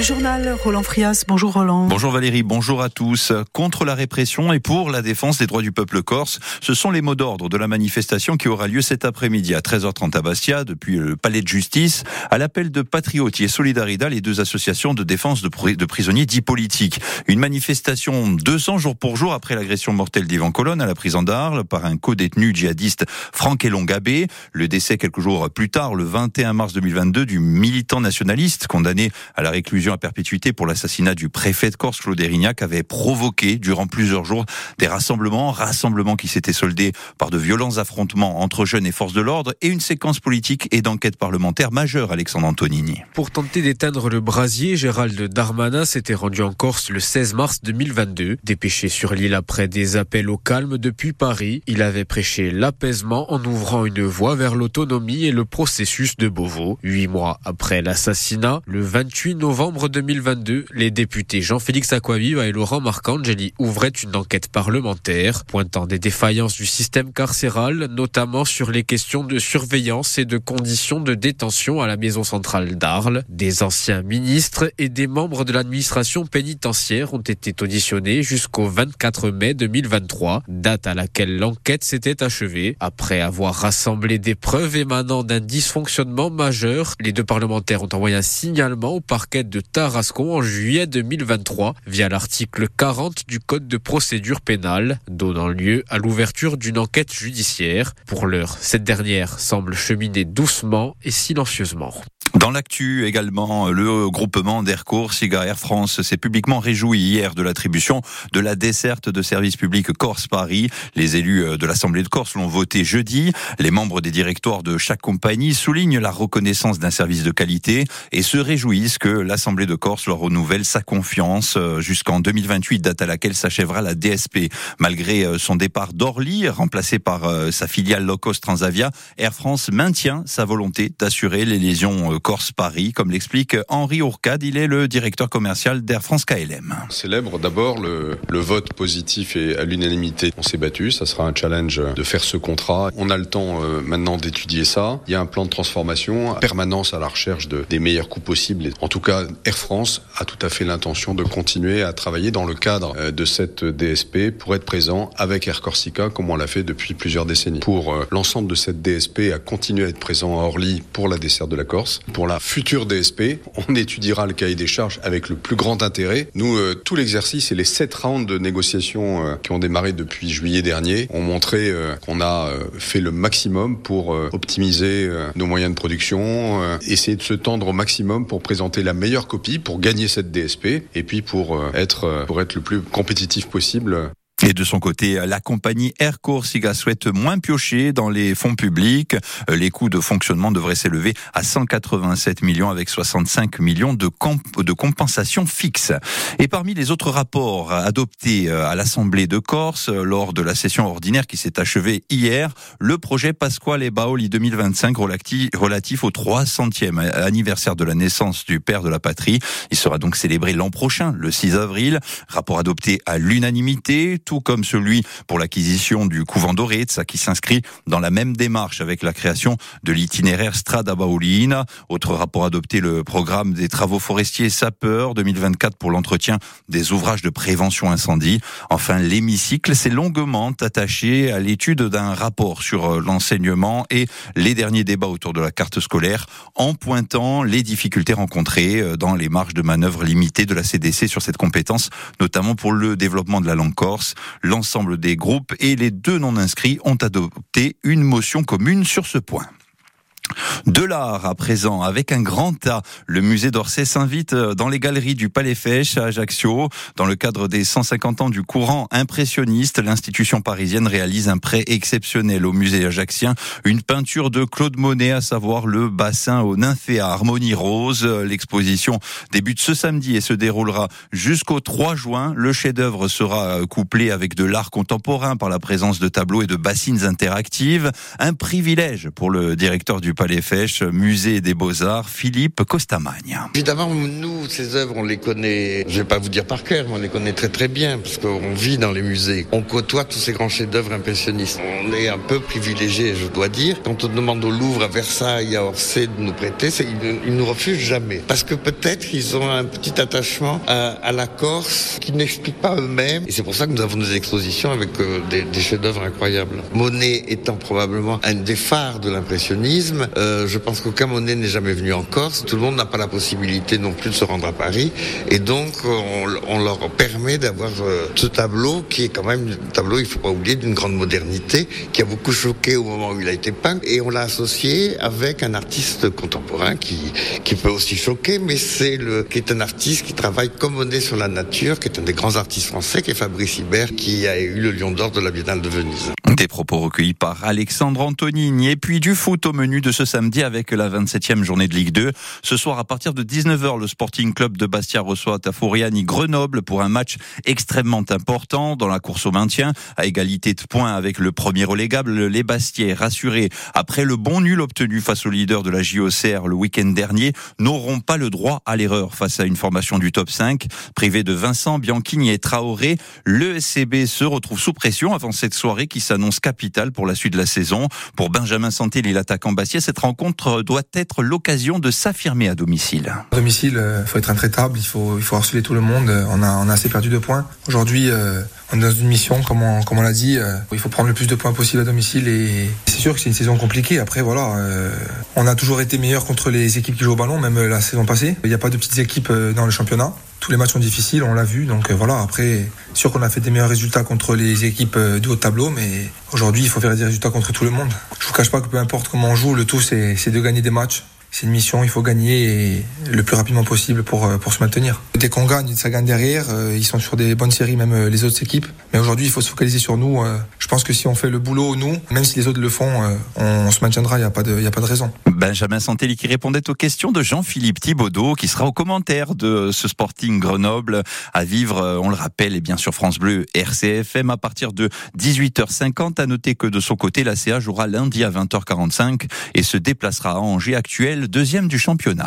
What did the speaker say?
Le journal Roland Frias. Bonjour Roland. Bonjour Valérie, bonjour à tous. Contre la répression et pour la défense des droits du peuple corse, ce sont les mots d'ordre de la manifestation qui aura lieu cet après-midi à 13h30 à Bastia, depuis le palais de justice, à l'appel de Patriotti et Solidarida, les deux associations de défense de, prisonniers dits politiques. Une manifestation 200 jours pour jour après l'agression mortelle d'Ivan Colonne à la prison d'Arles par un co-détenu djihadiste Franck Elongabé. Le décès quelques jours plus tard, le 21 mars 2022, du militant nationaliste condamné à la réclusion à perpétuité pour l'assassinat du préfet de Corse, Claude Erignac, avait provoqué durant plusieurs jours des rassemblements, rassemblements qui s'étaient soldés par de violents affrontements entre jeunes et forces de l'ordre et une séquence politique et d'enquête parlementaire majeure, Alexandre Antonini. Pour tenter d'éteindre le brasier, Gérald Darmanin s'était rendu en Corse le 16 mars 2022. Dépêché sur l'île après des appels au calme depuis Paris, il avait prêché l'apaisement en ouvrant une voie vers l'autonomie et le processus de Beauvau. Huit mois après l'assassinat, le 28 novembre, novembre 2022, les députés Jean-Félix Aquaviva et Laurent Marcangeli ouvraient une enquête parlementaire pointant des défaillances du système carcéral, notamment sur les questions de surveillance et de conditions de détention à la maison centrale d'Arles. Des anciens ministres et des membres de l'administration pénitentiaire ont été auditionnés jusqu'au 24 mai 2023, date à laquelle l'enquête s'était achevée. Après avoir rassemblé des preuves émanant d'un dysfonctionnement majeur, les deux parlementaires ont envoyé un signalement au parquet de Tarascon en juillet 2023 via l'article 40 du Code de procédure pénale, donnant lieu à l'ouverture d'une enquête judiciaire. Pour l'heure, cette dernière semble cheminer doucement et silencieusement. Dans l'actu également, le groupement d'Aircourt, Siga Air France, s'est publiquement réjoui hier de l'attribution de la desserte de service public Corse-Paris. Les élus de l'Assemblée de Corse l'ont voté jeudi. Les membres des directoires de chaque compagnie soulignent la reconnaissance d'un service de qualité et se réjouissent que l'Assemblée de Corse leur renouvelle sa confiance jusqu'en 2028, date à laquelle s'achèvera la DSP. Malgré son départ d'Orly, remplacé par sa filiale low cost Transavia, Air France maintient sa volonté d'assurer les lésions Corse-Paris, comme l'explique Henri Ourcade. Il est le directeur commercial d'Air France KLM. Célèbre d'abord le, vote positif et à l'unanimité. On s'est battu, ça sera un challenge de faire ce contrat. On a le temps euh, maintenant d'étudier ça. Il y a un plan de transformation, permanence à la recherche de, des meilleurs coûts possibles. En tout cas, Air France a tout à fait l'intention de continuer à travailler dans le cadre euh, de cette DSP pour être présent avec Air Corsica comme on l'a fait depuis plusieurs décennies. Pour euh, l'ensemble de cette DSP à continuer à être présent à Orly pour la desserte de la Corse la future DSP. On étudiera le cahier des charges avec le plus grand intérêt. Nous, euh, tout l'exercice et les sept rounds de négociations euh, qui ont démarré depuis juillet dernier ont montré euh, qu'on a fait le maximum pour optimiser nos moyens de production, essayer de se tendre au maximum pour présenter la meilleure copie, pour gagner cette DSP et puis pour être, pour être le plus compétitif possible et de son côté, la compagnie Air Corsica souhaite moins piocher dans les fonds publics. Les coûts de fonctionnement devraient s'élever à 187 millions avec 65 millions de, comp de compensation fixe. Et parmi les autres rapports adoptés à l'Assemblée de Corse lors de la session ordinaire qui s'est achevée hier, le projet Pasquale et Baoli 2025 relatif au 300e anniversaire de la naissance du père de la patrie. Il sera donc célébré l'an prochain, le 6 avril. Rapport adopté à l'unanimité tout comme celui pour l'acquisition du couvent d'Oretz, qui s'inscrit dans la même démarche avec la création de l'itinéraire Strada Baolina. Autre rapport adopté, le programme des travaux forestiers sapeurs 2024 pour l'entretien des ouvrages de prévention incendie. Enfin, l'hémicycle s'est longuement attaché à l'étude d'un rapport sur l'enseignement et les derniers débats autour de la carte scolaire en pointant les difficultés rencontrées dans les marges de manœuvre limitées de la CDC sur cette compétence, notamment pour le développement de la langue corse. L'ensemble des groupes et les deux non inscrits ont adopté une motion commune sur ce point. De l'art à présent, avec un grand tas, le musée d'Orsay s'invite dans les galeries du Palais Fèche à Ajaccio. Dans le cadre des 150 ans du courant impressionniste, l'institution parisienne réalise un prêt exceptionnel au musée ajaccien. Une peinture de Claude Monet, à savoir le bassin aux nymphéas harmonie rose. L'exposition débute ce samedi et se déroulera jusqu'au 3 juin. Le chef-d'œuvre sera couplé avec de l'art contemporain par la présence de tableaux et de bassines interactives. Un privilège pour le directeur du Musée des Beaux-Arts, Philippe Costamagne. Évidemment, nous, ces œuvres, on les connaît, je vais pas vous dire par cœur, mais on les connaît très très bien, parce qu'on vit dans les musées. On côtoie tous ces grands chefs-d'œuvre impressionnistes. On est un peu privilégié, je dois dire. Quand on demande au Louvre, à Versailles, à Orsay de nous prêter, ils, nous refusent jamais. Parce que peut-être ils ont un petit attachement à, la Corse qu'ils n'expliquent pas eux-mêmes. Et c'est pour ça que nous avons des expositions avec euh, des chefs-d'œuvre incroyables. Monet étant probablement un des phares de l'impressionnisme, euh, je pense qu'aucun Monet n'est jamais venu en Corse. Tout le monde n'a pas la possibilité non plus de se rendre à Paris. Et donc, on, on leur permet d'avoir euh, ce tableau qui est quand même un tableau, il faut pas oublier, d'une grande modernité, qui a beaucoup choqué au moment où il a été peint. Et on l'a associé avec un artiste contemporain qui, qui peut aussi choquer, mais c'est le, qui est un artiste qui travaille comme Monet sur la nature, qui est un des grands artistes français, qui est Fabrice Hibert, qui a eu le Lion d'Or de la Biennale de Venise. Des propos recueillis par Alexandre Antonini. Et puis du foot au menu de ce samedi avec la 27e journée de Ligue 2. Ce soir, à partir de 19h, le Sporting Club de Bastia reçoit Tafouriani Grenoble pour un match extrêmement important dans la course au maintien. À égalité de points avec le premier relégable, les Bastiais, rassurés après le bon nul obtenu face au leader de la JOCR le week-end dernier, n'auront pas le droit à l'erreur face à une formation du top 5. Privé de Vincent, Bianchini et Traoré, le SCB se retrouve sous pression avant cette soirée qui s'annonce capitale pour la suite de la saison. Pour Benjamin Santé, l'attaquant Cette rencontre doit être l'occasion de s'affirmer à domicile. À domicile, il faut être intraitable, il faut, il faut harceler tout le monde. On a, on a assez perdu de points. Aujourd'hui, euh, on est dans une mission, comme on, l'a dit, euh, il faut prendre le plus de points possible à domicile et c'est sûr que c'est une saison compliquée. Après, voilà, euh, on a toujours été meilleur contre les équipes qui jouent au ballon, même la saison passée. Il n'y a pas de petites équipes dans le championnat. Tous les matchs sont difficiles, on l'a vu. Donc voilà, après, sûr qu'on a fait des meilleurs résultats contre les équipes du haut tableau, mais aujourd'hui, il faut faire des résultats contre tout le monde. Je vous cache pas que peu importe comment on joue, le tout, c'est de gagner des matchs c'est une mission, il faut gagner le plus rapidement possible pour, pour se maintenir. Dès qu'on gagne, ça gagne derrière. Ils sont sur des bonnes séries, même les autres équipes. Mais aujourd'hui, il faut se focaliser sur nous. Je pense que si on fait le boulot, nous, même si les autres le font, on se maintiendra, il n'y a, pas de, a pas de raison. Benjamin Santelli qui répondait aux questions de Jean-Philippe Thibaudot, qui sera au commentaire de ce Sporting Grenoble à vivre, on le rappelle, et bien sûr France Bleu RCFM à partir de 18h50. À noter que de son côté, la CA jouera lundi à 20h45 et se déplacera à Angers actuel deuxième du championnat.